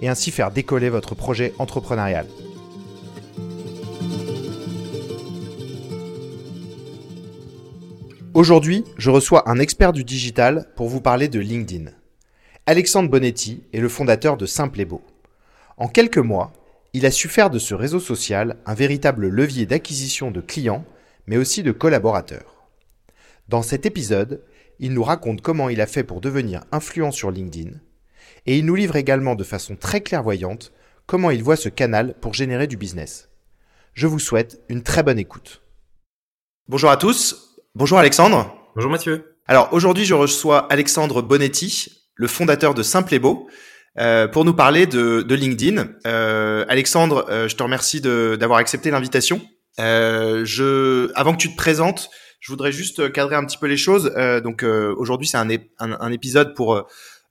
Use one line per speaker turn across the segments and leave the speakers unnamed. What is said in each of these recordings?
et ainsi faire décoller votre projet entrepreneurial. Aujourd'hui, je reçois un expert du digital pour vous parler de LinkedIn. Alexandre Bonetti est le fondateur de Simple et Beau. En quelques mois, il a su faire de ce réseau social un véritable levier d'acquisition de clients, mais aussi de collaborateurs. Dans cet épisode, il nous raconte comment il a fait pour devenir influent sur LinkedIn, et il nous livre également de façon très clairvoyante comment il voit ce canal pour générer du business. Je vous souhaite une très bonne écoute. Bonjour à tous, bonjour Alexandre.
Bonjour Mathieu.
Alors aujourd'hui je reçois Alexandre Bonetti, le fondateur de Simple et Beau, euh, pour nous parler de, LinkedIn. Euh, Alexandre, euh, je te remercie d'avoir accepté l'invitation. je, avant que tu te présentes, je voudrais juste cadrer un petit peu les choses. donc aujourd'hui c'est un, un, épisode pour euh,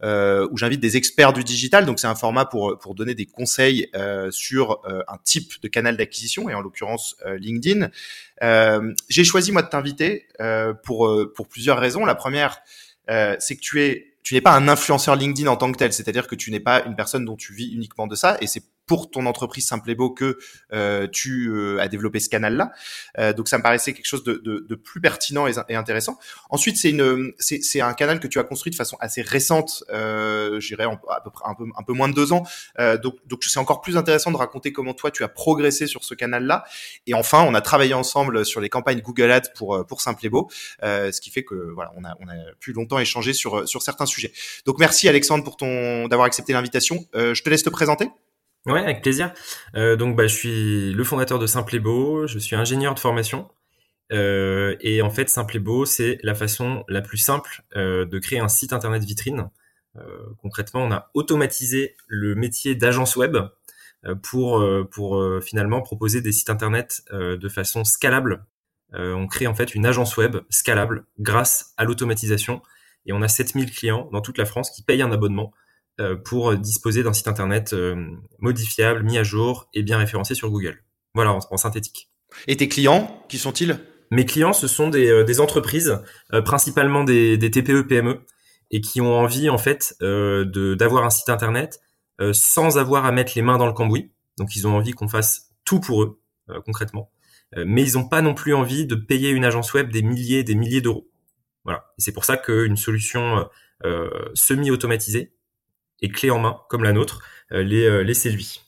où j'invite des experts du digital. Donc c'est un format pour pour donner des conseils euh, sur euh, un type de canal d'acquisition et en l'occurrence euh, LinkedIn. J'ai choisi moi de t'inviter pour pour plusieurs raisons. La première, c'est que tu es tu n'es pas un influenceur LinkedIn en tant que tel, c'est-à-dire que tu n'es pas une personne dont tu vis uniquement de ça, et c'est pour ton entreprise Simple que euh, tu euh, as développé ce canal-là. Euh, donc ça me paraissait quelque chose de, de, de plus pertinent et, intéressant. Ensuite, c'est une, c'est un canal que tu as construit de façon assez récente, euh, j'irais à peu près un peu, un peu moins de deux ans. Euh, donc donc c'est encore plus intéressant de raconter comment toi tu as progressé sur ce canal-là. Et enfin, on a travaillé ensemble sur les campagnes Google Ads pour pour Simple et euh, ce qui fait que voilà, on a on a pu longtemps échanger sur sur certains sujets. Donc merci Alexandre pour ton d'avoir accepté l'invitation. je te laisse te présenter.
Ouais, avec plaisir. Euh, donc, bah, je suis le fondateur de Simple et Beau. Je suis ingénieur de formation. Euh, et en fait, Simple et Beau, c'est la façon la plus simple euh, de créer un site internet vitrine. Concrètement, on a automatisé le métier d'agence web pour finalement proposer des sites internet de façon scalable. on crée en fait une agence web scalable grâce à l'automatisation. Et on a 7000 clients dans toute la France qui payent un abonnement pour disposer d'un site internet euh, modifiable, mis à jour et bien référencé sur Google. Voilà, en, synthétique.
Et tes clients, qui sont-ils?
Mes clients, ce sont des, euh, des entreprises, principalement des, des, TPE, PME, et qui ont envie en fait de d'avoir un site internet sans avoir à mettre les mains dans le cambouis. Donc ils ont envie qu'on fasse tout pour eux concrètement, mais ils n'ont pas non plus envie de payer une agence web des milliers, des milliers d'euros. Voilà. Et c'est pour ça qu'une solution semi-automatisée et clé en main, comme la nôtre, euh, les, euh, les séduit.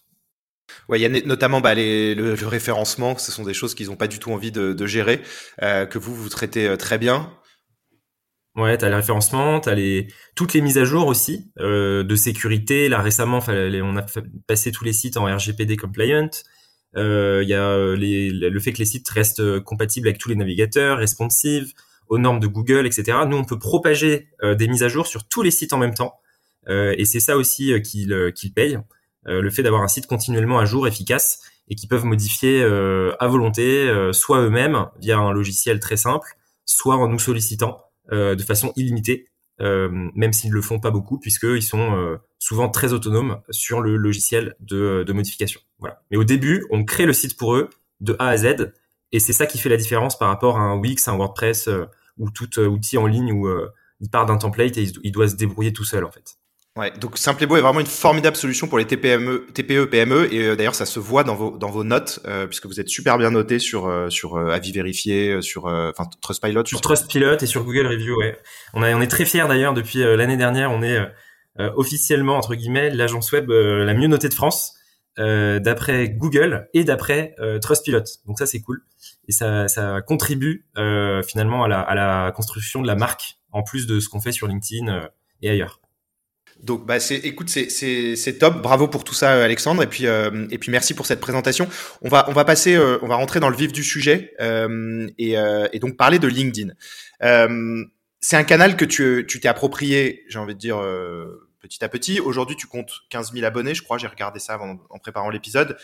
Ouais, il y a notamment bah, les, le, référencement, ce sont des choses qu'ils n'ont pas du tout envie de, de gérer, euh, que vous, vous traitez euh, très bien.
Ouais, t'as le référencement, t'as les toutes les mises à jour aussi euh, de sécurité. Là récemment, on a passé tous les sites en RGPD compliant. Il euh, y a les, le fait que les sites restent compatibles avec tous les navigateurs, responsive, aux normes de Google, etc. Nous, on peut propager des mises à jour sur tous les sites en même temps. Euh, et c'est ça aussi euh, qu'ils euh, qu payent, le fait d'avoir un site continuellement à jour, efficace, et qui peuvent modifier à volonté, soit eux-mêmes via un logiciel très simple, soit en nous sollicitant de façon illimitée, même s'ils le font pas beaucoup, puisqu'ils sont souvent très autonomes sur le logiciel de, de, modification. Voilà. Mais au début, on crée le site pour eux de A à Z, et c'est ça qui fait la différence par rapport à un Wix, un WordPress ou tout outil en ligne où il part d'un template et il doit se débrouiller tout seul en fait.
Ouais, donc Simplebo est vraiment une formidable solution pour les TPME, TPE, PME, et euh, d'ailleurs ça se voit dans vos dans vos notes euh, puisque vous êtes super bien noté sur euh, sur avis vérifié, sur enfin Trustpilot.
Sur Trustpilot et sur Google Review, ouais. On a on est très fiers d'ailleurs depuis l'année dernière, on est officiellement entre guillemets l'agence web la mieux notée de France d'après Google et d'après Trustpilot. Donc ça c'est cool et ça ça contribue finalement à la à la construction de la marque en plus de ce qu'on fait sur LinkedIn et ailleurs.
Donc, bah, c'est, écoute, c'est, top. Bravo pour tout ça, Alexandre. Et puis, euh, et puis, merci pour cette présentation. On va, on va passer, euh, on va rentrer dans le vif du sujet euh, et, euh, donc parler de LinkedIn. c'est un canal que tu, tu t'es approprié, j'ai envie de dire, petit à petit. Aujourd'hui, tu comptes 15 000 abonnés, je crois. J'ai regardé ça en préparant l'épisode.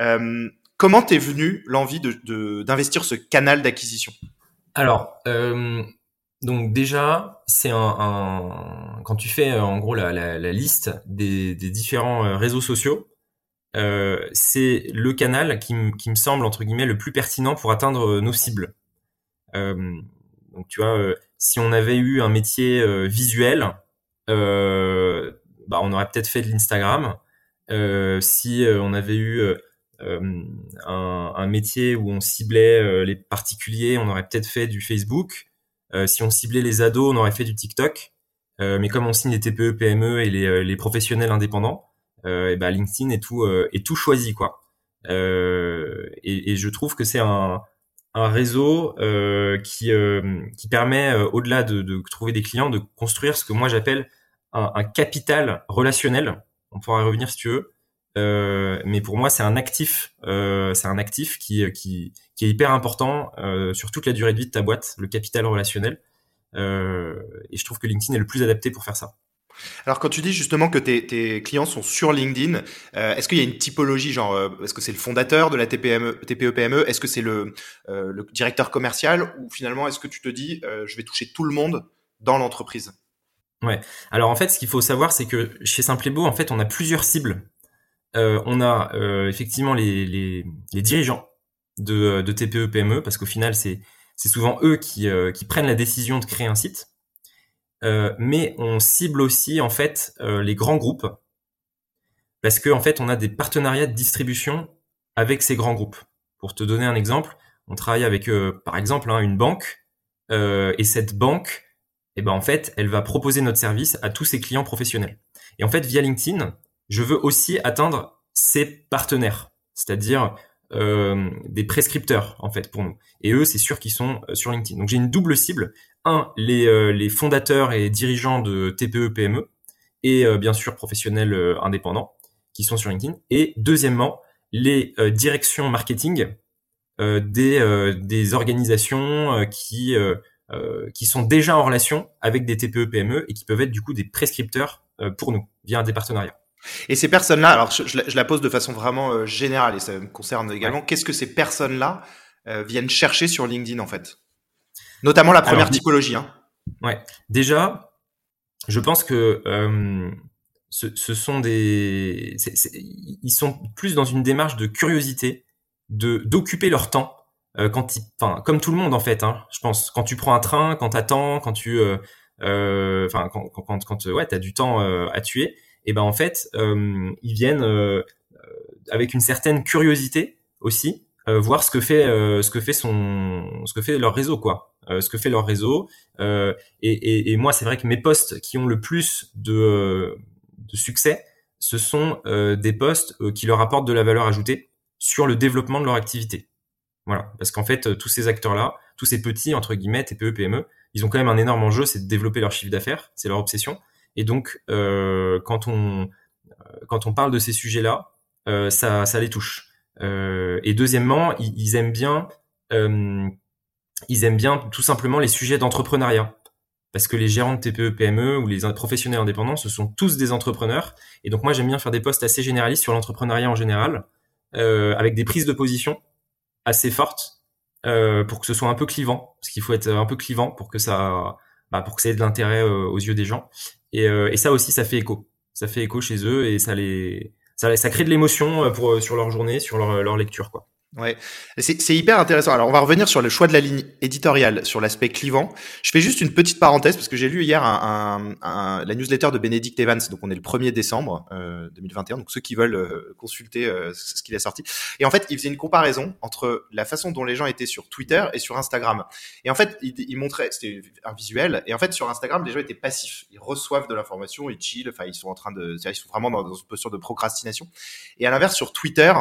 Euh, comment t'es venu l'envie de d'investir ce canal d'acquisition?
Alors, euh, donc déjà, c'est un, quand tu fais en gros la, liste des, différents réseaux sociaux, euh, c'est le canal qui, me semble entre guillemets le plus pertinent pour atteindre nos cibles. Euh, donc tu vois, euh, si on avait eu un métier euh, visuel, euh, bah, on aurait peut-être fait de l'Instagram. si on avait eu un, métier où on ciblait les particuliers, on aurait peut-être fait du Facebook. Si on ciblait les ados, on aurait fait du TikTok. mais comme on signe les TPE, PME et les, les professionnels indépendants, et bah LinkedIn est tout est tout choisi quoi. Et, et, je trouve que c'est un un réseau euh, qui, euh, qui permet, euh, au-delà de, de, trouver des clients, de construire ce que moi j'appelle un, un, capital relationnel. On pourra y revenir si tu veux. Euh, mais pour moi, c'est un actif, c'est un actif qui, qui, qui, est hyper important sur toute la durée de vie de ta boîte, le capital relationnel. et je trouve que LinkedIn est le plus adapté pour faire ça.
Alors quand tu dis justement que tes, tes clients sont sur LinkedIn, euh, est-ce qu'il y a une typologie genre euh, est-ce que c'est le fondateur de la TPME, TPE PME, est-ce que c'est le, euh, le, directeur commercial ou finalement est-ce que tu te dis je vais toucher tout le monde dans l'entreprise?
Ouais. Alors en fait ce qu'il faut savoir c'est que chez Simplebo en fait on a plusieurs cibles. On a effectivement les, dirigeants de, TPE PME parce qu'au final c'est souvent eux qui, qui prennent la décision de créer un site. Euh, mais on cible aussi en fait euh, les grands groupes parce qu'en en fait on a des partenariats de distribution avec ces grands groupes. Pour te donner un exemple, on travaille avec euh, par exemple hein, une banque et cette banque, eh ben en fait, elle va proposer notre service à tous ses clients professionnels. Et en fait, via LinkedIn, je veux aussi atteindre ses partenaires, c'est-à-dire euh, des prescripteurs en fait pour nous. Et eux, c'est sûr qu'ils sont sur LinkedIn. Donc j'ai une double cible un, les, euh, les fondateurs et dirigeants de TPE, PME, et euh, bien sûr professionnels euh, indépendants qui sont sur LinkedIn. Et deuxièmement, les directions marketing des, des organisations qui, qui sont déjà en relation avec des TPE, PME et qui peuvent être du coup des prescripteurs pour nous via des partenariats.
Et ces personnes-là, alors je, la pose de façon vraiment générale et ça me concerne également, qu'est-ce que ces personnes-là viennent chercher sur LinkedIn en fait? Notamment la première typologie. Hein.
Ouais. Déjà, je pense que euh, ce, ce, sont des, ils sont plus dans une démarche de curiosité, de d'occuper leur temps euh, quand ils, enfin comme tout le monde en fait. Hein, je pense quand tu prends un train, quand t'attends, quand tu, euh, euh enfin quand quand quand, ouais t'as du temps euh, à tuer, et ben en fait ils viennent avec une certaine curiosité aussi voir ce que fait ce que fait son ce que fait leur réseau quoi euh, ce que fait leur réseau. Euh, et, moi, c'est vrai que mes postes qui ont le plus de, euh, succès, ce sont des postes qui leur apportent de la valeur ajoutée sur le développement de leur activité. Voilà, parce qu'en fait, tous ces acteurs-là, tous ces petits entre guillemets TPE PME, ils ont quand même un énorme enjeu, c'est de développer leur chiffre d'affaires, c'est leur obsession. Et donc, euh, quand on quand on parle de ces sujets-là, euh, ça, ça les touche. Euh, et deuxièmement, ils, ils aiment bien ils aiment bien tout simplement les sujets d'entrepreneuriat. Parce que les gérants de TPE, PME ou les professionnels indépendants, ce sont tous des entrepreneurs. Et donc moi, j'aime bien faire des posts assez généralistes sur l'entrepreneuriat en général, euh, avec des prises de position assez fortes, euh, pour que ce soit un peu clivant. Parce qu'il faut être un peu clivant pour que ça, bah, pour que ça ait de l'intérêt euh, aux yeux des gens. Et, euh, et, ça aussi, ça fait écho. Ça fait écho chez eux et ça les, ça, ça crée de l'émotion euh, pour sur leur journée, sur leur, leur lecture, quoi.
Ouais, c'est hyper intéressant. Alors, on va revenir sur le choix de la ligne éditoriale, sur l'aspect clivant. Je fais juste une petite parenthèse parce que j'ai lu hier un, un, la newsletter de Benedict Evans. Donc, on est le 1er décembre euh, 2021. Donc, ceux qui veulent euh, consulter euh, ce qu'il a sorti. Et en fait, il faisait une comparaison entre la façon dont les gens étaient sur Twitter et sur Instagram. Et en fait, il, il montrait, c'était un visuel. Et en fait, sur Instagram, les gens étaient passifs. Ils reçoivent de l'information, ils chill. Enfin, ils sont en train de, ils sont vraiment dans une posture de procrastination. Et à l'inverse, sur Twitter,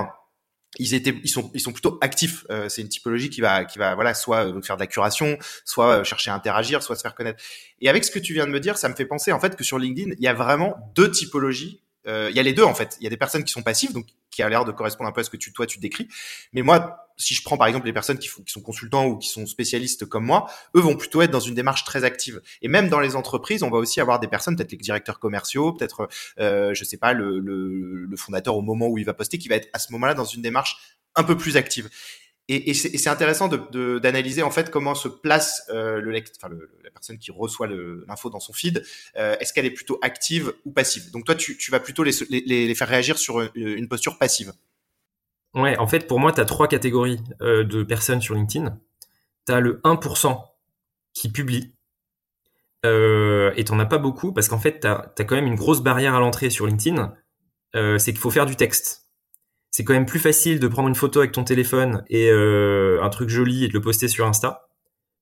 ils étaient ils sont ils sont plutôt actifs euh, c'est une typologie qui va qui va voilà soit euh, faire de la curation soit euh, chercher à interagir soit se faire connaître. Et avec ce que tu viens de me dire ça me fait penser en fait que sur LinkedIn il y a vraiment deux typologies il y a les deux en fait. Il y a des personnes qui sont passives donc qui a l'air de correspondre un peu à ce que tu toi tu décris. Mais moi si je prends par exemple les personnes qui, sont consultants ou qui sont spécialistes comme moi, eux vont plutôt être dans une démarche très active. Et même dans les entreprises, on va aussi avoir des personnes, peut-être les directeurs commerciaux, peut-être, euh, je sais pas, le, fondateur au moment où il va poster, qui va être à ce moment-là dans une démarche un peu plus active. Et, c'est intéressant d'analyser en fait comment se place euh, la personne qui reçoit l'info dans son feed. Euh, Est-ce qu'elle est plutôt active ou passive? Donc toi, tu, vas plutôt les, faire réagir sur une posture passive.
Ouais, en fait, pour moi, tu as trois catégories euh, de personnes sur LinkedIn. Tu as le 1% qui publie. Euh, et t'en as pas beaucoup parce qu'en fait, tu as, quand même une grosse barrière à l'entrée sur LinkedIn. Euh, c'est qu'il faut faire du texte. C'est quand même plus facile de prendre une photo avec ton téléphone et euh, un truc joli et de le poster sur Insta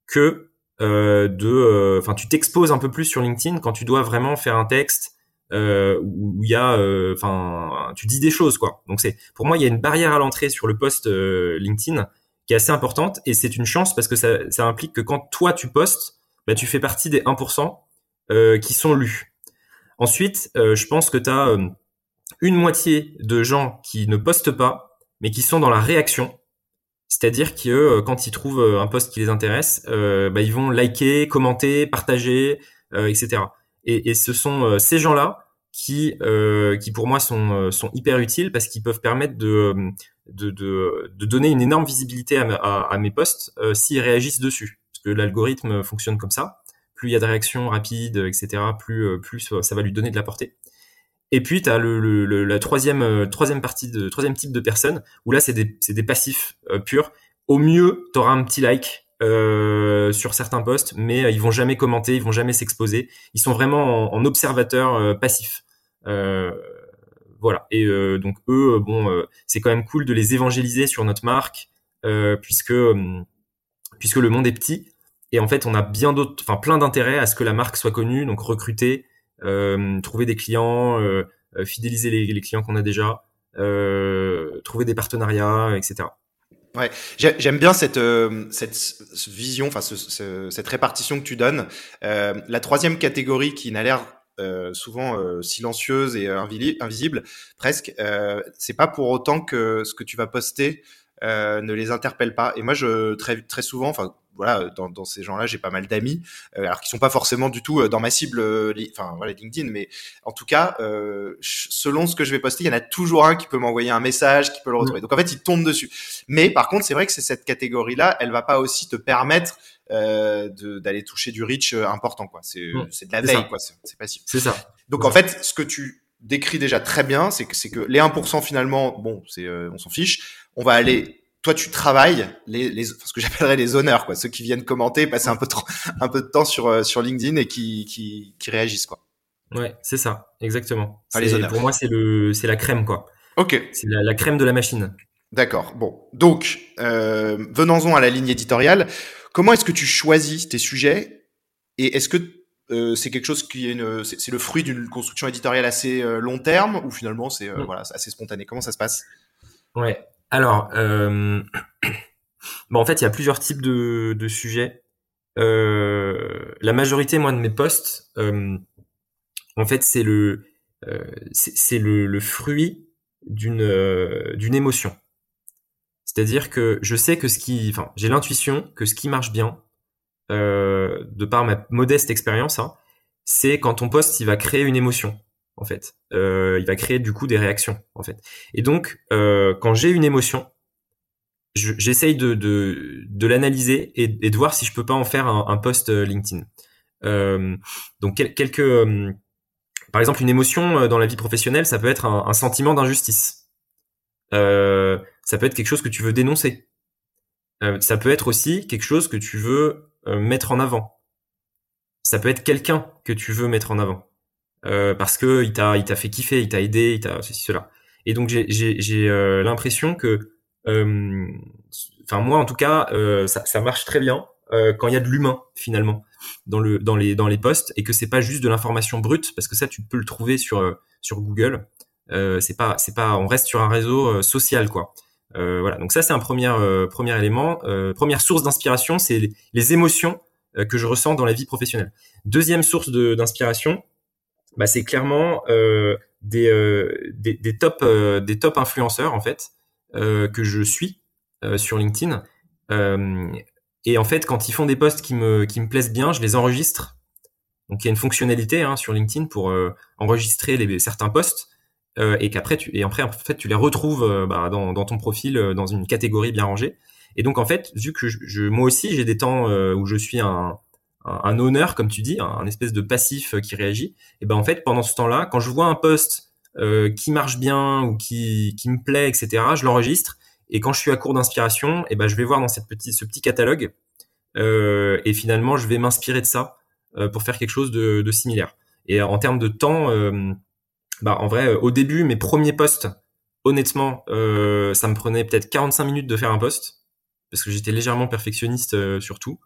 que de... Enfin, tu t'exposes un peu plus sur LinkedIn quand tu dois vraiment faire un texte euh, où il y a, euh, enfin, tu dis des choses quoi. Donc c'est, pour moi, il y a une barrière à l'entrée sur le post euh, LinkedIn qui est assez importante et c'est une chance parce que ça, ça implique que quand toi tu postes, bah, tu fais partie des 1% euh, qui sont lus. Ensuite, je pense que tu as une moitié de gens qui ne postent pas, mais qui sont dans la réaction. C'est-à-dire que quand ils trouvent un post qui les intéresse, bah, ils vont liker, commenter, partager, etc. Et, et ce sont euh, ces gens-là qui, euh, qui pour moi sont, euh, sont hyper utiles parce qu'ils peuvent permettre de, de, de, de, donner une énorme visibilité à, mes posts euh, s'ils réagissent dessus. Parce que l'algorithme fonctionne comme ça. Plus il y a de réactions rapides, etc., plus, plus ça va lui donner de la portée. Et puis, tu as le, le, la troisième, troisième partie, de, troisième type de personnes, où là, c'est des, des passifs purs. Au mieux, tu auras un petit like, euh, sur certains postes, mais euh, ils vont jamais commenter, ils vont jamais s'exposer. Ils sont vraiment en, observateur euh, passif. Euh, voilà. Et donc eux, bon, c'est quand même cool de les évangéliser sur notre marque, puisque puisque le monde est petit. Et en fait, on a bien d'autres, enfin plein d'intérêts à ce que la marque soit connue, donc recruter, trouver des clients, fidéliser les clients qu'on a déjà, trouver des partenariats, etc.
Ouais, j'aime bien cette euh, cette vision, enfin ce, cette répartition que tu donnes. Euh, la troisième catégorie qui n'a l'air euh, souvent euh, silencieuse et invisible, presque, euh, c'est pas pour autant que ce que tu vas poster ne les interpelle pas. Et moi, je très très souvent, enfin voilà, dans, dans ces gens-là, j'ai pas mal d'amis, euh, alors qui sont pas forcément du tout euh, dans ma cible, euh, enfin voilà, LinkedIn, mais en tout cas, euh, selon ce que je vais poster, il y en a toujours un qui peut m'envoyer un message, qui peut le retrouver. Mm. Donc en fait, il tombe dessus. Mais par contre, c'est vrai que c'est cette catégorie-là, elle va pas aussi te permettre euh, d'aller toucher du reach important, quoi. C'est mm. de la veille, quoi. C'est passif.
C'est ça.
Donc en fait, ce que tu décris déjà très bien, c'est que c'est que les 1% finalement, bon, c'est on s'en fiche. On va aller toi tu travailles les, les ce que j'appellerais les honneurs quoi. Ceux qui viennent commenter passer un peu de, un peu de temps sur euh, sur LinkedIn et qui qui, qui réagissent quoi.
Ouais c'est ça. Exactement. Enfin, les honneurs. pour moi c'est le c'est la crème quoi.
Ok.
C'est la, la, crème de la machine.
D'accord. Bon. Donc euh, venons-en à la ligne éditoriale. Comment est-ce que tu choisis tes sujets et est-ce que euh, c'est quelque chose qui est une c'est le fruit d'une construction éditoriale assez euh, long terme ou finalement c'est euh, mm. voilà assez spontané? Comment ça se passe?
Ouais alors, euh... bon, en fait, il y a plusieurs types de, de sujets. Euh, la majorité, moi, de mes posts, euh, en fait, c'est le, c'est le, fruit d'une d'une émotion. C'est-à-dire que je sais que ce qui, enfin, j'ai l'intuition que ce qui marche bien, de par ma modeste expérience, hein, c'est quand ton post il va créer une émotion en fait. Euh, il va créer du coup des réactions en fait. Et donc euh, quand j'ai une émotion, j'essaye de, l'analyser et, de voir si je peux pas en faire un, un post euh, LinkedIn. Donc quelques, par exemple, une émotion dans la vie professionnelle, ça peut être un, sentiment d'injustice. Ça peut être quelque chose que tu veux dénoncer. ça peut être aussi quelque chose que tu veux mettre en avant. Ça peut être quelqu'un que tu veux mettre en avant. Euh, parce que il t'a il t'a fait kiffer, il t'a aidé, il t'a ceci cela. Et donc j'ai j'ai euh, l'impression que euh, enfin moi en tout cas ça ça marche très bien quand il y a de l'humain finalement dans le dans les dans les posts et que c'est pas juste de l'information brute parce que ça tu peux le trouver sur sur Google. c'est pas c'est pas on reste sur un réseau social quoi. voilà donc ça c'est un premier premier élément première source d'inspiration c'est les, les, émotions que je ressens dans la vie professionnelle. Deuxième source d'inspiration bah, c'est clairement euh, des, euh, des, des, top euh, des top influenceurs en fait euh, que je suis sur LinkedIn. et en fait, quand ils font des posts qui me qui me plaisent bien, je les enregistre. Donc il y a une fonctionnalité hein, sur LinkedIn pour enregistrer les, certains posts et qu'après tu et après en fait tu les retrouves bah, dans, dans ton profil dans une catégorie bien rangée. Et donc en fait, vu que je, moi aussi j'ai des temps où je suis un un, honneur, comme tu dis, un, espèce de passif qui réagit, et ben en fait pendant ce temps-là, quand je vois un post euh, qui marche bien ou qui, qui me plaît, etc., je l'enregistre. Et quand je suis à court d'inspiration, et ben je vais voir dans cette petite, ce petit catalogue euh, et finalement je vais m'inspirer de ça euh, pour faire quelque chose de, de, similaire. Et en termes de temps, euh, bah en vrai, au début mes premiers posts, honnêtement, euh, ça me prenait peut-être 45 minutes de faire un post parce que j'étais légèrement perfectionniste sur tout.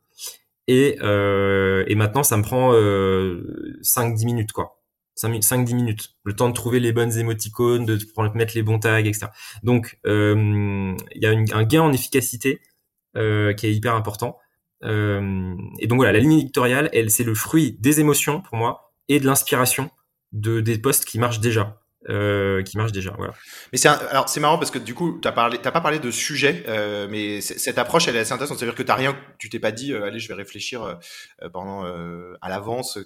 Et, euh, et maintenant, ça me prend euh, 5-10 minutes, quoi. 5-10 minutes. Le temps de trouver les bonnes émoticônes, de mettre les bons tags, etc. Donc, euh, il y a un gain en efficacité euh, qui est hyper important. Euh, et donc voilà, la ligne éditoriale, elle, c'est le fruit des émotions pour moi et de l'inspiration de des posts qui marchent déjà. Euh, qui marche déjà. Voilà.
Mais c'est alors c'est marrant parce que du coup t'as parlé t'as pas parlé de sujet, euh, mais cette approche elle est assez intéressante. C'est-à-dire que t'as rien, tu t'es pas dit euh, allez je vais réfléchir euh, pendant à l'avance.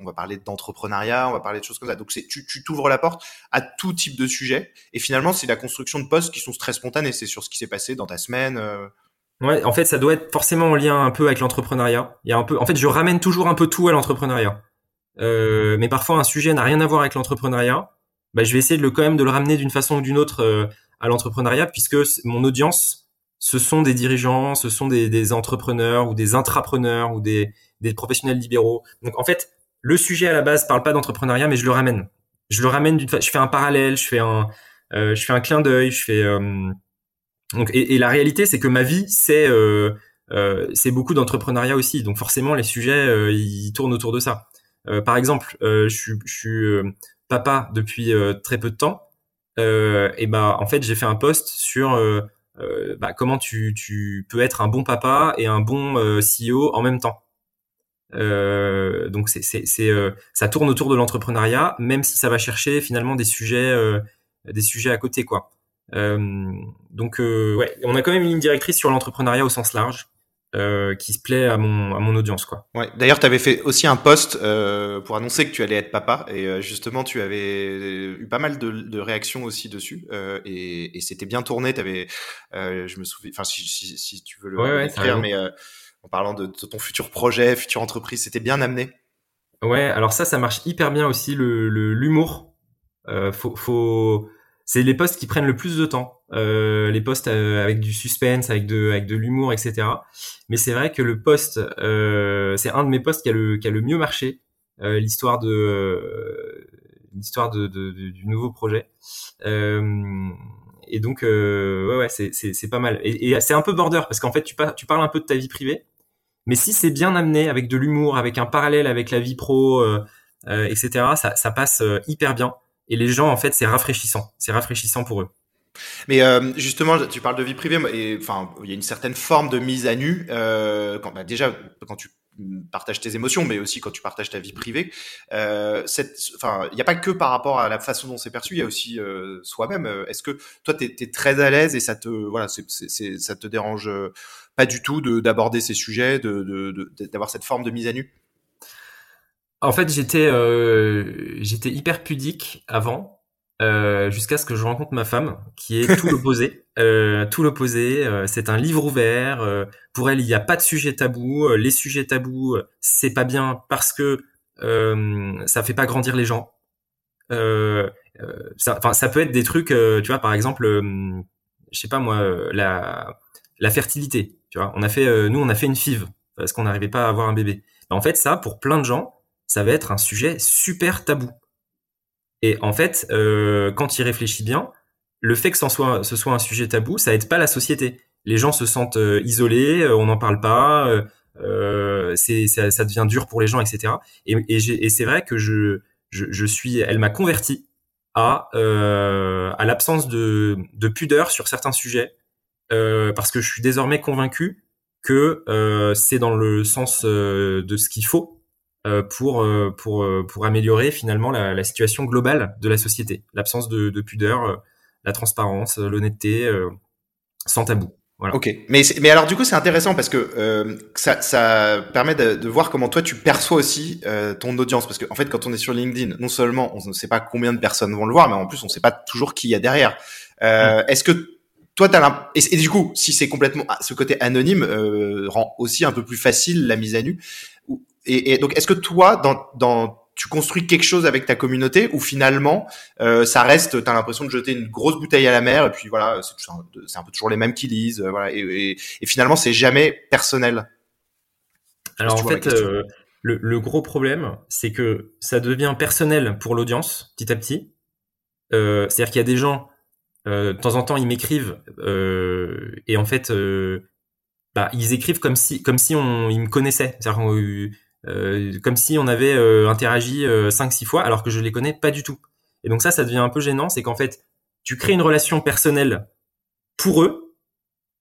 on va parler d'entrepreneuriat, on va parler de choses comme ça. Donc c'est tu tu t'ouvres la porte à tout type de sujet et finalement c'est la construction de postes qui sont très spontanés. C'est sur ce qui s'est passé dans ta semaine.
Ouais, en fait ça doit être forcément en lien un peu avec l'entrepreneuriat. Il y a un peu, en fait je ramène toujours un peu tout à l'entrepreneuriat. mais parfois un sujet n'a rien à voir avec l'entrepreneuriat bah, je vais essayer de le quand même de le ramener d'une façon ou d'une autre euh, à l'entrepreneuriat puisque mon audience ce sont des dirigeants, ce sont des, des entrepreneurs ou des intrapreneurs ou des, des, professionnels libéraux. Donc en fait, le sujet à la base parle pas d'entrepreneuriat, mais je le ramène. Je le ramène d'une je fais un parallèle, je fais un, euh, je fais un clin d'œil, je fais. Euh, donc et, et, la réalité, c'est que ma vie, c'est euh, c'est beaucoup d'entrepreneuriat aussi. Donc forcément, les sujets, ils tournent autour de ça. par exemple, je je suis papa depuis euh, très peu de temps, euh, et bah en fait j'ai fait un post sur euh, bah, comment tu, peux être un bon papa et un bon CEO en même temps. Donc c'est ça tourne autour de l'entrepreneuriat, même si ça va chercher finalement des sujets des sujets à côté quoi. donc ouais, on a quand même une ligne directrice sur l'entrepreneuriat au sens large. Euh, qui se plaît à mon, à mon audience. Quoi.
Ouais. D'ailleurs, tu avais fait aussi un post euh, pour annoncer que tu allais être papa, et euh, justement, tu avais eu pas mal de, de réactions aussi dessus, euh, et, et c'était bien tourné. Avais, je me souviens, enfin, si, si, si, tu veux le
ouais, ouais,
mais en parlant de, de, ton futur projet, future entreprise, c'était bien amené.
Ouais, alors ça, ça marche hyper bien aussi le l'humour. faut, faut c'est les posts qui prennent le plus de temps, euh, les posts euh, avec du suspense, avec de, avec de l'humour, etc. Mais c'est vrai que le post, euh, c'est un de mes posts qui a le, qui a le mieux marché, l'histoire de, l'histoire de, du nouveau projet. et donc, ouais, ouais, c'est, pas mal. Et, c'est un peu border parce qu'en fait, tu, tu parles un peu de ta vie privée, mais si c'est bien amené avec de l'humour, avec un parallèle avec la vie pro, etc., ça passe hyper bien. Et les gens, en fait, c'est rafraîchissant. C'est rafraîchissant pour eux.
Mais euh, justement, tu parles de vie privée, et enfin, il y a une certaine forme de mise à nu. Euh, quand, bah, déjà, quand tu partages tes émotions, mais aussi quand tu partages ta vie privée. Euh, enfin, il n'y a pas que par rapport à la façon dont c'est perçu, il y a aussi euh, soi-même. Est-ce que toi, tu es, très à l'aise et ça te, voilà, c'est, ça te dérange pas du tout de, d'aborder ces sujets, de, de, d'avoir cette forme de mise à nu?
En fait, j'étais euh, j'étais hyper pudique avant, euh, jusqu'à ce que je rencontre ma femme, qui est tout l'opposé. Euh, tout l'opposé. Euh, c'est un livre ouvert. Euh, pour elle, il n'y a pas de sujet tabou. Euh, les sujets tabous, c'est pas bien parce que ça fait pas grandir les gens. ça, enfin, ça peut être des trucs, tu vois, par exemple, je sais pas moi, la la fertilité. Tu vois, on a fait, nous, on a fait une FIV parce qu'on n'arrivait pas à avoir un bébé. En fait, ça, pour plein de gens, ça va être un sujet super tabou. Et en fait, euh, quand il réfléchit bien, le fait que ce soit, un sujet tabou, ça aide pas la société. Les gens se sentent euh, isolés, euh, on n'en parle pas, euh, c'est, ça, ça, devient dur pour les gens, etc. Et, c'est vrai que je, suis, elle m'a converti à, à l'absence de, de pudeur sur certains sujets, parce que je suis désormais convaincu que c'est dans le sens de ce qu'il faut euh, pour euh, pour euh, pour améliorer finalement la, la, situation globale de la société, l'absence de, de, pudeur, la transparence, l'honnêteté, sans tabou. Voilà.
Ok, mais mais alors du coup c'est intéressant parce que euh, ça, ça permet de, de, voir comment toi tu perçois aussi euh, ton audience parce que en fait quand on est sur LinkedIn non seulement on ne sait pas combien de personnes vont le voir mais en plus on ne sait pas toujours qui il y a derrière. Euh, Est-ce que toi t'as et, et du coup si c'est complètement ah, ce côté anonyme euh, rend aussi un peu plus facile la mise à nu et, et donc est-ce que toi dans dans tu construis quelque chose avec ta communauté ou finalement euh, ça reste, tu as l'impression de jeter une grosse bouteille à la mer et puis voilà, c'est un, un, peu toujours les mêmes qui lisent, euh, voilà, et, et, et finalement c'est jamais personnel?
Alors en fait, euh, le, le, gros problème, c'est que ça devient personnel pour l'audience petit à petit. Euh, C'est-à-dire qu'il y a des gens, euh, de temps en temps, ils m'écrivent euh, et en fait, bah, ils écrivent comme si, comme si on, ils me connaissaient. Euh, comme si on avait euh, interagi euh, 5-6 fois alors que je les connais pas du tout. Et donc ça, ça devient un peu gênant, c'est qu'en fait, tu crées une relation personnelle pour eux,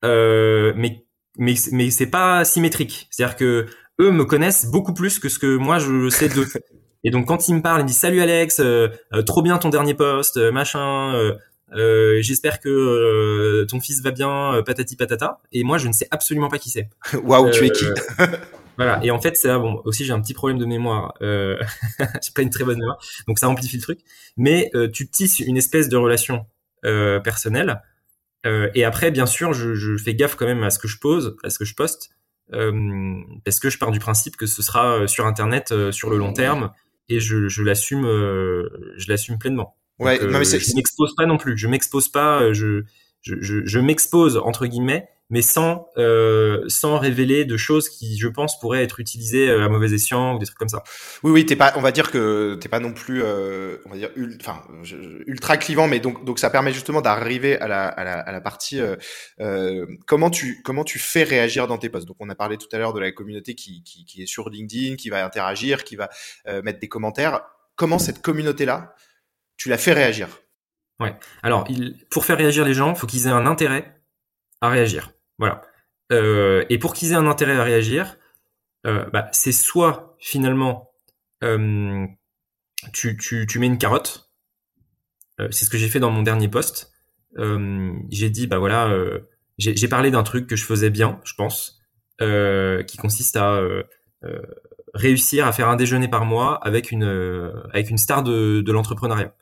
euh, mais mais mais c'est pas symétrique. C'est-à-dire que eux me connaissent beaucoup plus que ce que moi je sais d'eux. Et donc quand ils me parlent, ils me disent salut Alex, euh, trop bien ton dernier post, machin. J'espère que ton fils va bien, patati patata. Et moi je ne sais absolument pas qui c'est.
Waouh, tu es qui?
Voilà. Et en fait, ça, bon, aussi j'ai un petit problème de mémoire. Euh, j'ai pas une très bonne mémoire, donc ça amplifie le truc. Mais euh, tu tisses une espèce de relation euh, personnelle. Euh, et après, bien sûr, je, je, fais gaffe quand même à ce que je pose, à ce que je poste, euh, parce que je pars du principe que ce sera euh, sur Internet sur le long terme, et je, je l'assume, je l'assume pleinement. Ouais, non, mais je m'expose pas non plus. Je m'expose pas. Je, je, je m'expose entre guillemets mais sans euh, sans révéler de choses qui, je pense, pourraient être utilisées euh, à mauvais escient ou des trucs comme ça.
Oui, oui, t'es pas, on va dire que t'es pas non plus, euh, on va dire, enfin, ultra clivant, mais donc donc ça permet justement d'arriver à la, à la à la partie euh, euh, comment tu comment tu fais réagir dans tes posts. Donc on a parlé tout à l'heure de la communauté qui, qui qui est sur LinkedIn, qui va interagir, qui va euh, mettre des commentaires. Comment cette communauté là, tu la fais réagir?
Ouais. Alors, il, pour faire réagir les gens, faut qu'ils aient un intérêt à réagir. Voilà. Euh, et pour qu'ils aient un intérêt à réagir, euh, bah, c'est soit finalement euh, tu, tu, tu, mets une carotte. Euh, c'est ce que j'ai fait dans mon dernier post. Euh, j'ai dit bah voilà, j'ai parlé d'un truc que je faisais bien, je pense, qui consiste à réussir à faire un déjeuner par mois avec une avec une star de, de l'entrepreneuriat.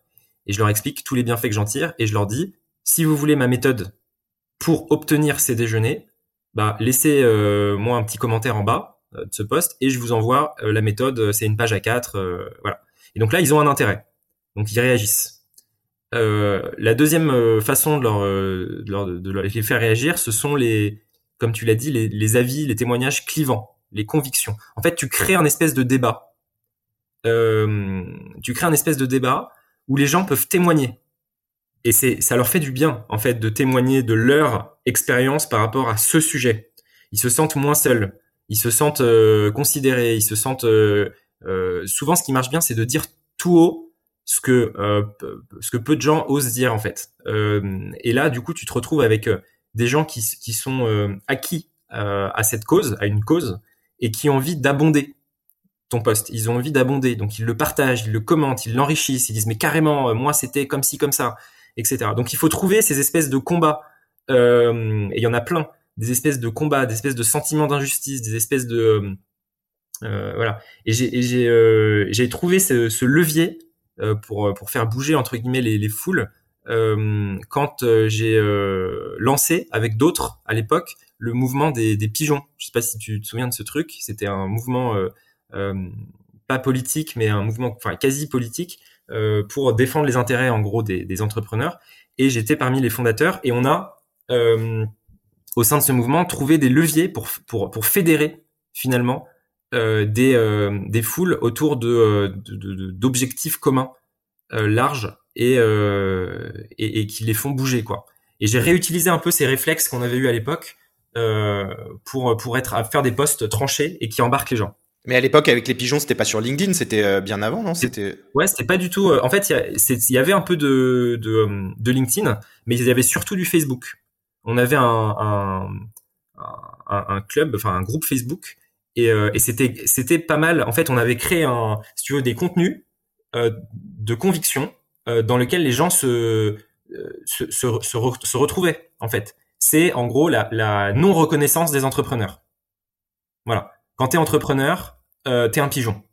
Et je leur explique tous les bienfaits que j'en tire et je leur dis si vous voulez ma méthode pour obtenir ces déjeuners, bah, laissez euh, moi un petit commentaire en bas euh, de ce poste et je vous envoie euh, la méthode. C'est une page à 4, voilà. Et donc là, ils ont un intérêt, donc ils réagissent. la deuxième façon de leur, de les faire réagir, ce sont les, comme tu l'as dit, les, les, avis, les témoignages clivants, les convictions. En fait, tu crées un espèce de débat. tu crées un espèce de débat où les gens peuvent témoigner et c'est ça leur fait du bien en fait de témoigner de leur expérience par rapport à ce sujet. Ils se sentent moins seuls, ils se sentent euh, considérés, ils se sentent euh, euh, souvent ce qui marche bien c'est de dire tout haut ce que ce que peu de gens osent dire en fait. et là du coup tu te retrouves avec des gens qui qui sont acquis à cette cause, à une cause et qui ont envie d'abonder ton poste. Ils ont envie d'abonder, donc ils le partagent, ils le commentent, ils l'enrichissent, ils disent mais carrément moi c'était comme ci comme ça etc. Donc il faut trouver ces espèces de combats, euh, et il y en a plein, des espèces de combats, des espèces de sentiments d'injustice, des espèces de euh, voilà. Et j'ai euh, trouvé ce, levier pour pour faire bouger entre guillemets les, les foules quand j'ai lancé avec d'autres à l'époque le mouvement des, des pigeons. Je sais pas si tu te souviens de ce truc. C'était un mouvement pas politique, mais un mouvement enfin quasi politique euh, pour défendre les intérêts en gros des, des entrepreneurs. Et j'étais parmi les fondateurs et on a euh, au sein de ce mouvement trouvé des leviers pour pour pour fédérer finalement euh, des euh, des foules autour de d'objectifs communs larges et, et, et qui les font bouger quoi. Et j'ai réutilisé un peu ces réflexes qu'on avait eu à l'époque pour pour être à faire des postes tranchés et qui embarquent les gens.
Mais à l'époque, avec les pigeons, c'était pas sur LinkedIn, c'était euh, bien avant, non? C'était.
Ouais, c'était pas du tout. Euh, en fait, il y, avait un peu de, euh, de, LinkedIn, mais il y avait surtout du Facebook. On avait un, un, club, enfin un groupe Facebook, et, c'était c'était pas mal. En fait, on avait créé un, si tu veux, des contenus de conviction dans lesquels les gens se se, se, retrouvaient en fait. c'est en gros la, non reconnaissance des entrepreneurs. Voilà. Quand t'es entrepreneur, euh, t'es un pigeon.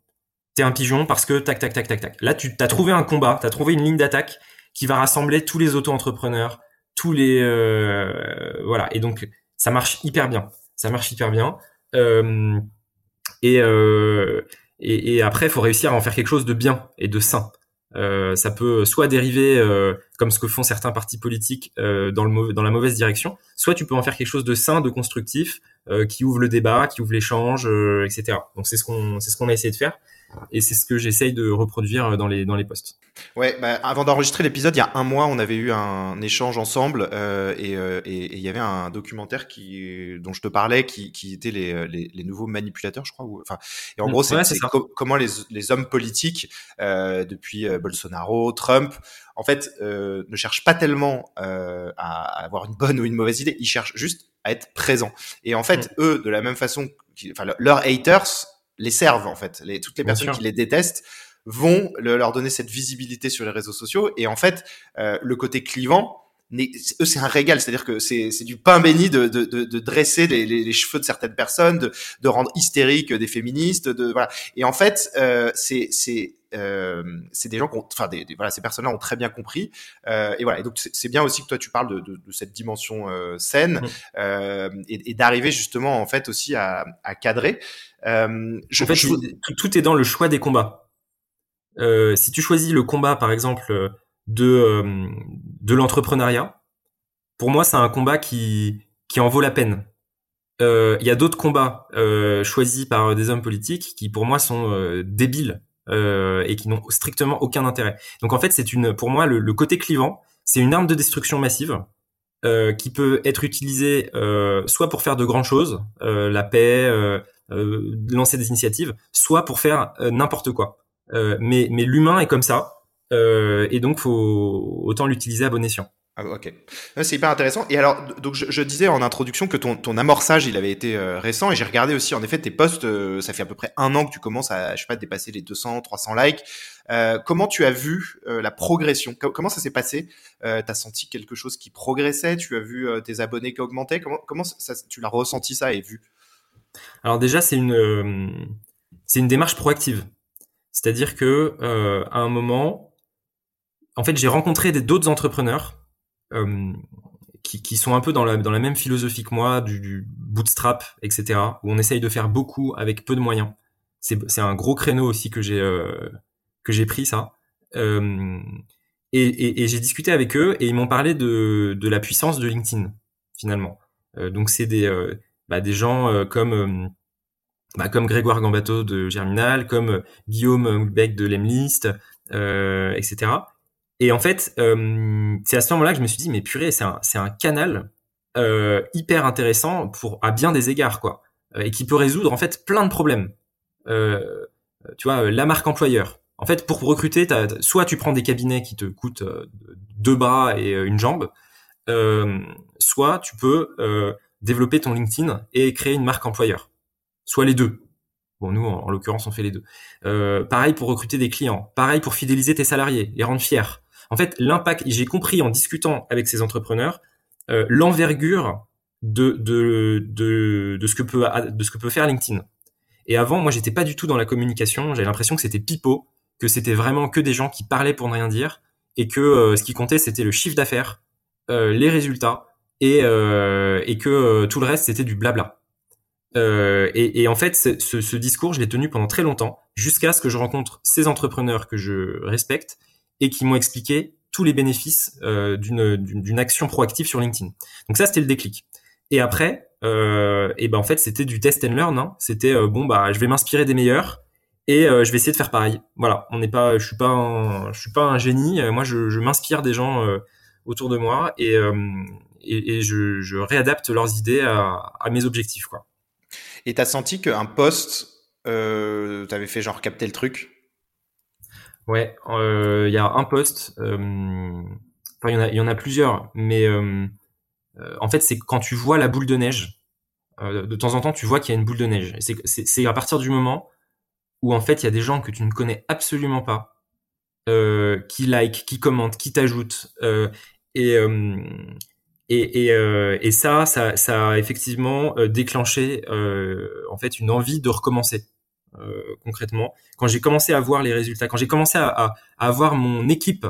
T'es un pigeon parce que tac tac tac tac tac. Là, tu as trouvé un combat, t'as trouvé une ligne d'attaque qui va rassembler tous les auto-entrepreneurs, tous les euh, voilà. Et donc ça marche hyper bien. Ça marche hyper bien. Euh, et, et, et après, faut réussir à en faire quelque chose de bien et de sain. Ça peut soit dériver, comme ce que font certains partis politiques, dans, le dans la mauvaise direction, soit tu peux en faire quelque chose de sain, de constructif, qui ouvre le débat, qui ouvre l'échange, etc. Donc c'est ce qu'on c'est ce qu'on a essayé de faire et c'est ce que j'essaye de reproduire dans les dans les posts.
Ouais, bah, avant d'enregistrer l'épisode, il y a un mois, on avait eu un échange ensemble euh, et il euh, et, et y avait un documentaire qui dont je te parlais, qui, qui était les, les, les nouveaux manipulateurs, je crois. Ou, enfin, et en mmh, gros, c'est comment les, les hommes politiques euh, depuis euh, Bolsonaro, Trump, en fait, euh, ne cherchent pas tellement euh, à avoir une bonne ou une mauvaise idée, ils cherchent juste à être présents. Et en fait, mmh. eux, de la même façon, enfin, leurs haters les servent en fait. Les, toutes les personnes qui les détestent vont leur donner cette visibilité sur les réseaux sociaux. Et en fait, euh, le côté clivant, eux c'est un régal, c'est-à-dire que c'est du pain béni de, de, de, de dresser les, les, les, cheveux de certaines personnes, de, de rendre hystériques des féministes, de voilà. Et en fait, euh, c'est c'est euh, c'est des gens qui ont, enfin, des, voilà, ces personnes-là ont très bien compris. Euh, et voilà. Et donc, c'est bien aussi que toi, tu parles de, de, de cette dimension euh, saine mmh. et, et d'arriver justement, en fait, aussi à, à cadrer.
Je, en fait, tout, tout, est dans le choix des combats. Euh, si tu choisis le combat, par exemple, de euh, de l'entrepreneuriat, pour moi, c'est un combat qui qui en vaut la peine. Il y a d'autres combats choisis par des hommes politiques qui, pour moi, sont débiles euh, et qui n'ont strictement aucun intérêt. Donc en fait, c'est une, pour moi, le, le côté clivant, c'est une arme de destruction massive euh, qui peut être utilisée euh, soit pour faire de grandes choses, euh, la paix, euh, euh, lancer des initiatives, soit pour faire n'importe quoi. mais mais l'humain est comme ça, et donc faut autant l'utiliser à bon escient.
Ah, ok, c'est hyper intéressant. Et alors, donc je, je, disais en introduction que ton, ton amorçage, il avait été euh, récent, et j'ai regardé aussi, en effet, tes posts. Euh, ça fait à peu près un an que tu commences à, je sais pas, dépasser les 200, 300 likes. Euh, comment tu as vu euh, la progression? Comment ça s'est passé? T'as senti quelque chose qui progressait? Tu as vu tes abonnés qui augmentaient? Comment, comment ça, tu l'as ressenti ça et vu?
Alors déjà, c'est une, c'est une démarche proactive. C'est-à-dire que à un moment, en fait, j'ai rencontré d'autres entrepreneurs euh, qui, qui, sont un peu dans la, même philosophie que moi, du, bootstrap, etc., où on essaye de faire beaucoup avec peu de moyens. C'est un gros créneau aussi que j'ai euh, que j'ai pris ça. Euh, et, j'ai discuté avec eux et ils m'ont parlé de, la puissance de LinkedIn finalement. Euh, donc c'est des euh, bah, des gens euh, comme bah, comme Grégoire Gambato de Germinal, comme Guillaume Beck de Lemlist, etc. Et en fait, euh, c'est à ce moment-là que je me suis dit, mais purée, c'est un, un canal euh, hyper intéressant pour à bien des égards, quoi, euh, et qui peut résoudre en fait plein de problèmes. Euh, tu vois, la marque employeur. En fait, pour recruter, soit tu prends des cabinets qui te coûtent euh, deux bras et une jambe, soit tu peux développer ton LinkedIn et créer une marque employeur. Soit les deux. Bon, nous, en, en l'occurrence, on fait les deux. pareil pour recruter des clients. Pareil pour fidéliser tes salariés, les rendre fiers. En fait, l'impact, j'ai compris en discutant avec ces entrepreneurs euh, l'envergure de, ce que peut, faire LinkedIn. Et avant, moi, j'étais pas du tout dans la communication. J'avais l'impression que c'était pipeau, que c'était vraiment que des gens qui parlaient pour ne rien dire, et que euh, ce qui comptait, c'était le chiffre d'affaires, euh, les résultats, et, que tout le reste, c'était du blabla. Et, et, en fait, ce discours, je l'ai tenu pendant très longtemps, jusqu'à ce que je rencontre ces entrepreneurs que je respecte et qui m'ont expliqué tous les bénéfices euh, d'une action proactive sur LinkedIn. Donc ça c'était le déclic. Et après, euh, et ben en fait c'était du test and learn. Hein. C'était euh, bon bah je vais m'inspirer des meilleurs et euh, je vais essayer de faire pareil. Voilà, on n'est pas, je suis pas, un, je suis pas un génie. Moi je, je m'inspire des gens euh, autour de moi et et, et je, je, réadapte leurs idées à, à mes objectifs quoi.
Et t'as senti qu'un post, euh, t'avais fait genre capter le truc?
Ouais, il euh, y a un poste. Euh, enfin, il y en a, y en a plusieurs, mais euh, en fait, c'est quand tu vois la boule de neige. de temps en temps, tu vois qu'il y a une boule de neige. C'est à partir du moment où en fait, il y a des gens que tu ne connais absolument pas, qui like, qui commentent, qui t'ajoutent, et Et, et, euh, et ça, ça, ça a effectivement euh, déclenché en fait une envie de recommencer concrètement. Quand j'ai commencé à voir les résultats, quand j'ai commencé à, avoir mon équipe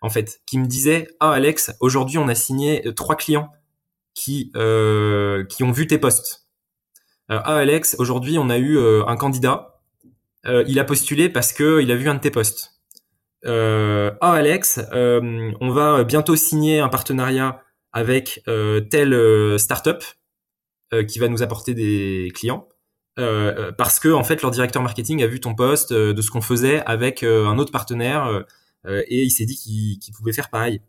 en fait qui me disait ah Alex, aujourd'hui on a signé trois clients qui qui ont vu tes posts. ah Alex, aujourd'hui on a eu un candidat, il a postulé parce que il a vu un de tes posts. Euh, ah Alex, euh, on va bientôt signer un partenariat avec euh, telle euh, startup euh, qui va nous apporter des clients. Parce que en fait leur directeur marketing a vu ton poste de ce qu'on faisait avec un autre partenaire et il s'est dit qu'il pouvait faire pareil.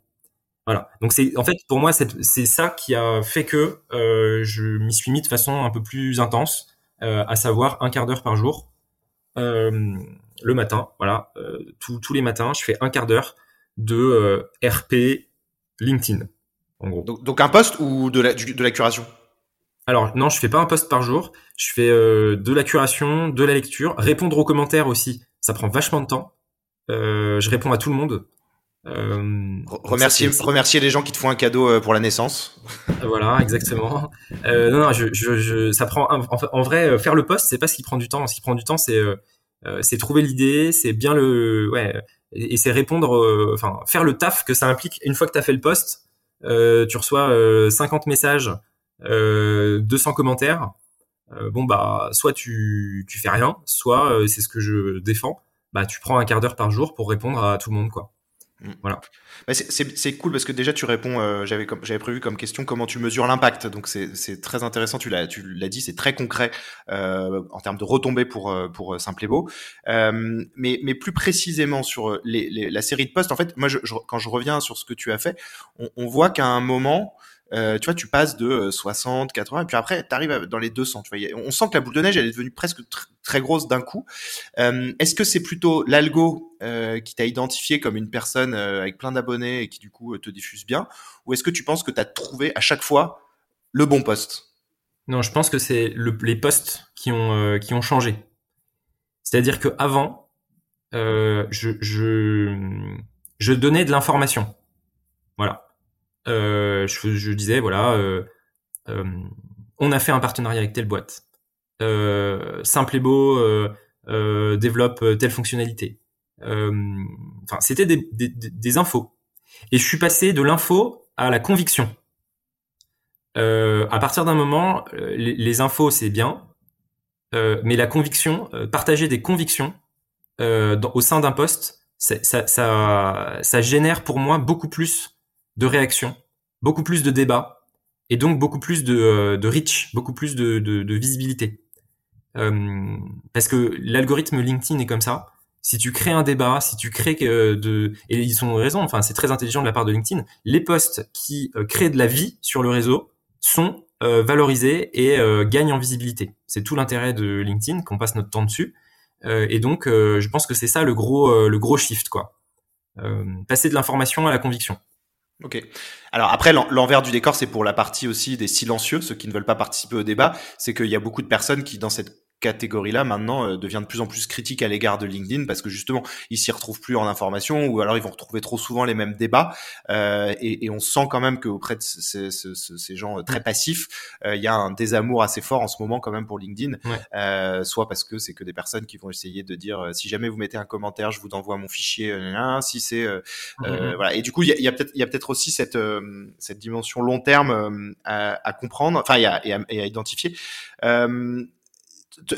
Voilà. Donc c'est en fait pour moi c'est ça qui a fait que je m'y suis mis de façon un peu plus intense, à savoir un quart d'heure par jour. Euh, le matin, voilà, euh, tous les matins, je fais un quart d'heure de euh, RP LinkedIn, en gros.
Donc, un poste ou de la, de la curation?
Alors non, je fais pas un poste par jour. Je fais euh, de la curation, de la lecture, répondre aux commentaires aussi. Ça prend vachement de temps. je réponds à tout le monde.
Euh, remercier, remercier les gens qui te font un cadeau pour la naissance.
Voilà, exactement. Euh, non, non, je, je, je, ça prend. En, en, vrai, faire le poste, c'est pas ce qui prend du temps. Ce qui prend du temps, c'est euh, c'est trouver l'idée, c'est bien le, ouais, et, c'est répondre, euh, enfin, faire le taf que ça implique. Une fois que tu as fait le post, euh, tu reçois 50 messages, 200 commentaires. Bon bah, soit tu tu fais rien, soit c'est ce que je défends. Bah, tu prends un quart d'heure par jour pour répondre à tout le monde, quoi. Mm. Voilà.
Bah c'est cool parce que déjà tu réponds, euh, j'avais j'avais prévu comme question comment tu mesures l'impact. Donc c'est très intéressant. Tu l'as tu l'as dit, c'est très concret euh, en termes de retombées pour euh, pour Simple et Beau. Euh, mais mais plus précisément sur les, les, la série de posts. En fait, moi je, quand je reviens sur ce que tu as fait, on, on voit qu'à un moment euh, tu vois, tu passes de 60, euh, 80, et puis après, tu arrives dans les 200. Tu vois, on sent que la boule de neige, elle est devenue presque très grosse d'un coup. Euh, Est-ce que c'est plutôt l'algo euh, qui t'a identifié comme une personne avec plein d'abonnés et qui du coup te diffuse bien, ou est-ce que tu penses que tu as trouvé à chaque fois le bon poste?
Non, je pense que c'est le, les postes qui ont qui ont changé. C'est-à-dire que avant, je, je je donnais de l'information. Voilà euh, je, je, disais voilà, euh, euh, on a fait un partenariat avec telle boîte. simple et beau développe telle fonctionnalité. Enfin, c'était des, des, des, infos. Et je suis passé de l'info à la conviction. Euh, à partir d'un moment, les, les infos c'est bien, euh, mais la conviction, partager des convictions dans, au sein d'un poste, ça, ça, ça, génère pour moi beaucoup plus de réactions, beaucoup plus de débats et donc beaucoup plus de, euh, de reach, beaucoup plus de, de, visibilité. Euh, parce que l'algorithme LinkedIn est comme ça. Si tu crées un débat, si tu crées que de et ils ont raison, enfin c'est très intelligent de la part de LinkedIn. Les posts qui euh, créent de la vie sur le réseau sont euh, valorisés et gagnent en visibilité. C'est tout l'intérêt de LinkedIn qu'on passe notre temps dessus. et donc je pense que c'est ça le gros le gros shift quoi. passer de l'information à la conviction.
Ok. Alors après, l'envers du décor, c'est pour la partie aussi des silencieux, ceux qui ne veulent pas participer au débat. C'est qu'il y a beaucoup de personnes qui, dans cette catégorie-là maintenant euh, devient de plus en plus critique à l'égard de LinkedIn parce que justement ils s'y retrouvent plus en information ou alors ils vont retrouver trop souvent les mêmes débats euh, et, et, on sent quand même qu'auprès de ces, ces, ces, gens euh, très passifs euh, il y a un désamour assez fort en ce moment quand même pour LinkedIn euh, soit parce que c'est que des personnes qui vont essayer de dire si jamais vous mettez un commentaire je vous envoie mon fichier si c'est voilà. Et du coup il y a, peut-être il y a peut-être aussi cette cette dimension long terme à, à, comprendre enfin et à, et à, identifier. Euh,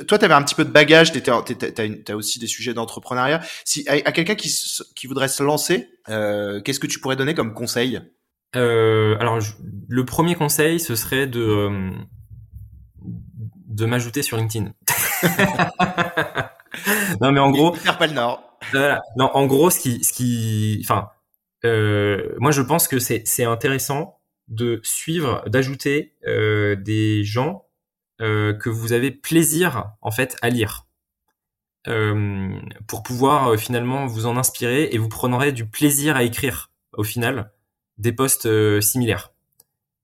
toi, tu avais un petit peu de bagage, tu as, aussi des sujets d'entrepreneuriat. Si à, quelqu'un qui, qui voudrait se lancer, euh, qu'est-ce que tu pourrais donner comme conseil?
Euh, Alors, le premier conseil, ce serait de euh, de m'ajouter sur LinkedIn. non, mais en gros,
faire pas le nord.
non, en gros, ce qui, ce qui, enfin, euh, moi, je pense que c'est c'est intéressant de suivre, d'ajouter euh, des gens que vous avez plaisir en fait à lire euh, pour pouvoir euh, finalement vous en inspirer et vous prendrez du plaisir à écrire au final des postes similaires.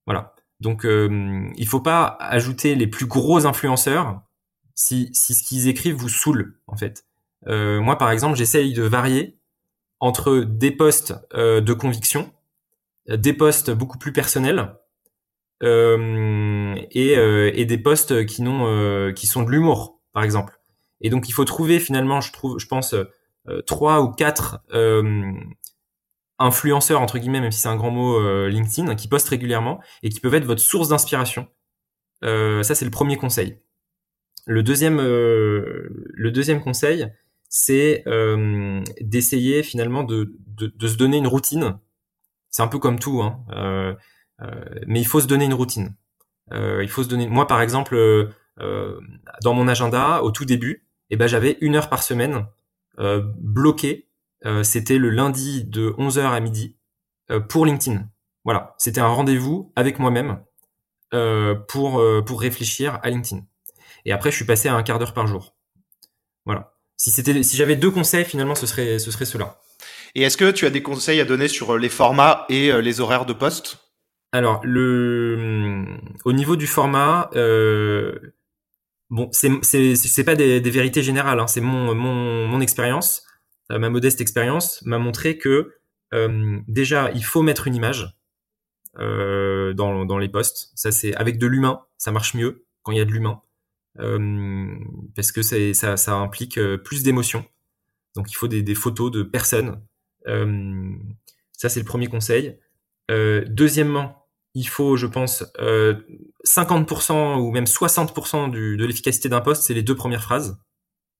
Voilà. Donc il faut pas ajouter les plus gros influenceurs si, si ce qu'ils écrivent vous saoule en fait. moi par exemple j'essaye de varier entre des postes de conviction des posts beaucoup plus personnels euh, et, euh, et, des n'ont euh, qui sont de l'humour par exemple. Et donc il faut trouver finalement je trouve je pense trois ou quatre influenceurs entre guillemets même si c'est un grand mot LinkedIn qui postent régulièrement et qui peuvent être votre source d'inspiration. Ça c'est le premier conseil. Le deuxième le deuxième conseil c'est d'essayer finalement de, se donner une routine. C'est un peu comme tout hein. Mais il faut se donner une routine. Euh, il faut se donner. Moi, par exemple, euh, dans mon agenda, au tout début, eh ben, j'avais une heure par semaine bloquée. C'était le lundi de 11h à midi pour LinkedIn. Voilà, c'était un rendez-vous avec moi-même pour pour réfléchir à LinkedIn. Et après, je suis passé à un quart d'heure par jour. Voilà. Si c'était, si j'avais deux conseils, finalement, ce serait, ce serait cela.
Et est-ce que tu as des conseils à donner sur les formats et les horaires de poste?
Alors, le, au niveau du format, euh, bon, c'est pas des, vérités générales, hein, c'est mon mon, mon expérience, euh, ma modeste expérience m'a montré que euh, déjà il faut mettre une image euh, dans dans les posts. Ça c'est avec de l'humain, ça marche mieux quand il y a de l'humain parce que ça ça implique plus d'émotion. Donc il faut des photos de personnes. ça c'est le premier conseil. deuxièmement, il faut, je pense, euh, 50% ou même 60% du, de l'efficacité d'un poste, c'est les deux premières phrases,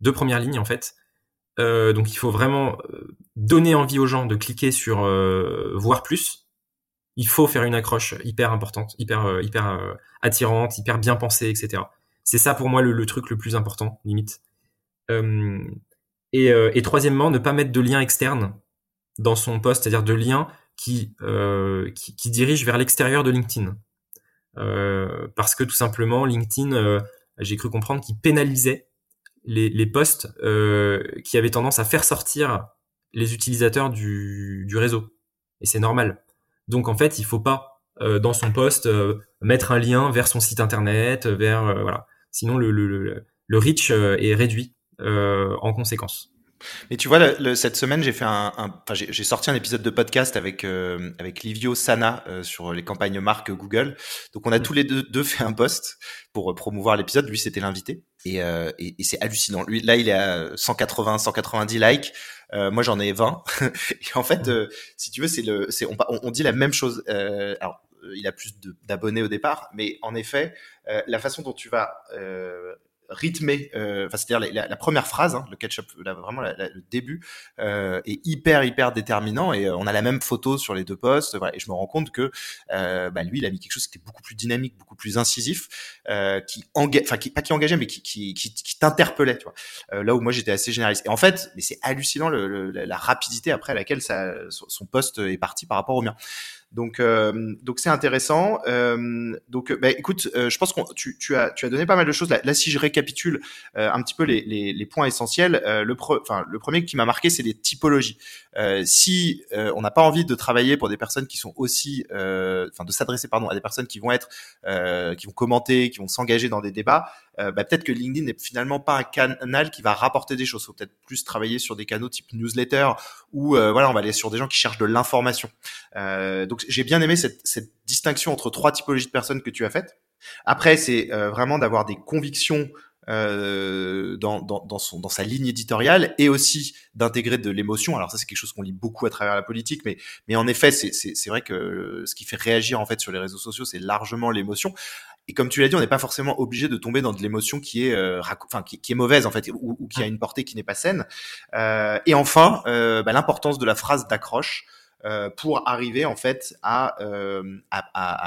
deux premières lignes en fait. Euh, donc il faut vraiment euh, donner envie aux gens de cliquer sur euh, voir plus. Il faut faire une accroche hyper importante, hyper euh, hyper attirante, hyper bien pensée, etc. C'est ça pour moi le, le, truc le plus important, limite. Et, et troisièmement, ne pas mettre de lien externe dans son poste, c'est-à-dire de lien qui, euh, qui, qui, dirige vers l'extérieur de LinkedIn. Euh, parce que tout simplement, LinkedIn, euh, j'ai cru comprendre qu'il pénalisait les, les posts qui avaient tendance à faire sortir les utilisateurs du, du réseau. Et c'est normal. Donc en fait, il faut pas dans son post mettre un lien vers son site internet, vers voilà. Sinon le, le, le reach est réduit en conséquence.
Mais tu vois, le, cette semaine, j'ai fait un, enfin, j'ai sorti un épisode de podcast avec euh, avec Livio Sana euh, sur les campagnes marques Google. Donc, on a mm. tous les deux, deux, fait un post pour promouvoir l'épisode. Lui, c'était l'invité, et, euh, et, et c'est hallucinant. Lui, là, il est à 180, 190 likes. moi, j'en ai 20. et en fait, mm. si tu veux, c'est le, c'est on, on, dit la même chose. alors, il a plus d'abonnés au départ, mais en effet, la façon dont tu vas rythmé, euh, enfin c'est-à-dire la, première phrase, hein, le ketchup, là, vraiment le début euh, est hyper hyper déterminant et euh, on a la même photo sur les deux postes, et je me rends compte que bah, lui il a mis quelque chose qui était beaucoup plus dynamique, beaucoup plus incisif, qui engage, enfin qui pas qui engageait mais qui qui, qui, t'interpellait, tu vois. Là où moi j'étais assez généraliste. Et en fait, mais c'est hallucinant la rapidité après laquelle son poste est parti par rapport au mien. Donc, euh, donc c'est intéressant. Euh, donc, bah, écoute, euh, je pense que tu, tu, as, tu as donné pas mal de choses. Là, là si je récapitule un petit peu les, les, les points essentiels, le, enfin, le premier qui m'a marqué, c'est les typologies. si on n'a pas envie de travailler pour des personnes qui sont aussi, enfin, de s'adresser pardon à des personnes qui vont être, qui vont commenter, qui vont s'engager dans des débats, bah, peut-être que LinkedIn n'est finalement pas un canal qui va rapporter des choses. Faut peut-être plus travailler sur des canaux type newsletter où voilà, on va aller sur des gens qui cherchent de l'information. donc j'ai bien aimé cette, distinction entre trois typologies de personnes que tu as faites. Après, c'est euh, vraiment d'avoir des convictions euh, dans sa ligne éditoriale et aussi d'intégrer de l'émotion. Alors ça, c'est quelque chose qu'on lit beaucoup à travers la politique, mais, mais en effet, c'est vrai que ce qui fait réagir en fait sur les réseaux sociaux, c'est largement l'émotion. Et comme tu l'as dit, on n'est pas forcément obligé de tomber dans de l'émotion qui est, euh, enfin, qui, qui, est mauvaise en fait, ou, ou, qui a une portée qui n'est pas saine. Euh, et enfin, euh, bah, l'importance de la phrase d'accroche. Euh, pour arriver en fait à, euh,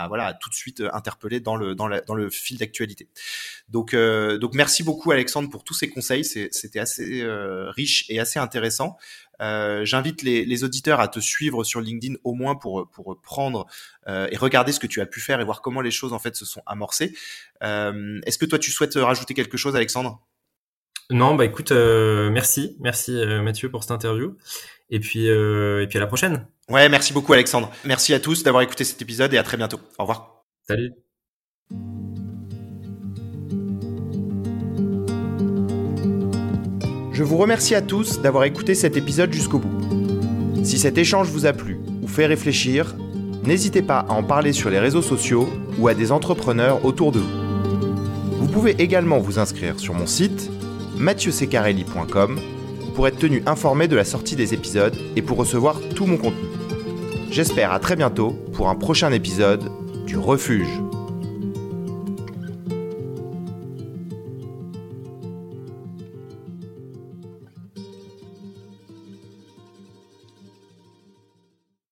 voilà tout de suite interpeller dans le dans, dans le fil d'actualité. Donc euh, donc merci beaucoup Alexandre pour tous ces conseils, c'était assez euh, riche et assez intéressant. Euh, J'invite les, les, auditeurs à te suivre sur LinkedIn au moins pour pour prendre et regarder ce que tu as pu faire et voir comment les choses en fait se sont amorcées. Est-ce que toi tu souhaites rajouter quelque chose, Alexandre?
Non, bah écoute, merci, merci Mathieu pour cette interview. Et puis, euh, et puis à la prochaine.
Ouais, merci beaucoup Alexandre. Merci à tous d'avoir écouté cet épisode et à très bientôt. Au revoir.
Salut.
Je vous remercie à tous d'avoir écouté cet épisode jusqu'au bout. Si cet échange vous a plu ou fait réfléchir, N'hésitez pas à en parler sur les réseaux sociaux ou à des entrepreneurs autour de vous. Vous pouvez également vous inscrire sur mon site mathieusecarelli.com pour être tenu informé de la sortie des épisodes et pour recevoir tout mon contenu. J'espère à très bientôt pour un prochain épisode du Refuge.